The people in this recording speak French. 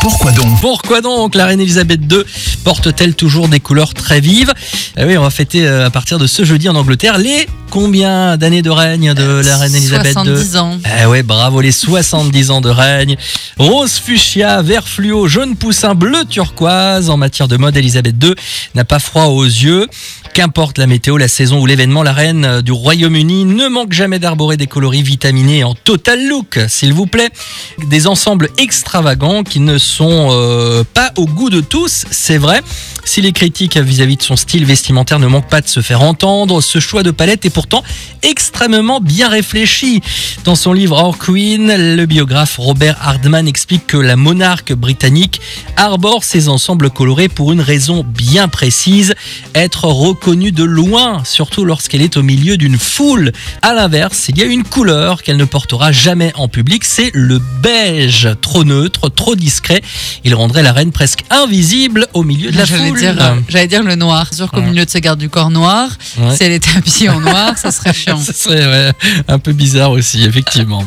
Pourquoi donc Pourquoi donc la reine Elisabeth II porte-t-elle toujours des couleurs très vives Eh oui, on va fêter euh, à partir de ce jeudi en Angleterre les combien d'années de règne de la reine Elisabeth II 70 ans. Eh ouais, bravo les 70 ans de règne. Rose fuchsia, vert fluo, jaune poussin, bleu turquoise. En matière de mode, Elisabeth II n'a pas froid aux yeux. Qu'importe la météo, la saison ou l'événement, la reine du Royaume-Uni ne manque jamais d'arborer des coloris vitaminés en total look, s'il vous plaît. Des ensembles extravagants qui ne sont euh, pas au goût de tous, c'est vrai. Si les critiques vis-à-vis de son style vestimentaire ne manquent pas de se faire entendre, ce choix de palette est pourtant extrêmement bien réfléchi. Dans son livre Our Queen, le biographe Robert Hardman explique que la monarque britannique arbore ses ensembles colorés pour une raison bien précise, être reconnue de loin, surtout lorsqu'elle est au milieu d'une foule. À l'inverse, il y a une couleur qu'elle ne portera jamais en public, c'est le beige, trop neutre, trop discret. Il rendrait la reine presque invisible au milieu de la J'allais foule. dire, euh, j'allais dire le noir. C'est sûr qu'au Ouais. milieu de ce garde du corps noir, Ouais. si elle était habillée en noir, ça serait chiant. Ce serait ouais, un peu bizarre aussi, effectivement.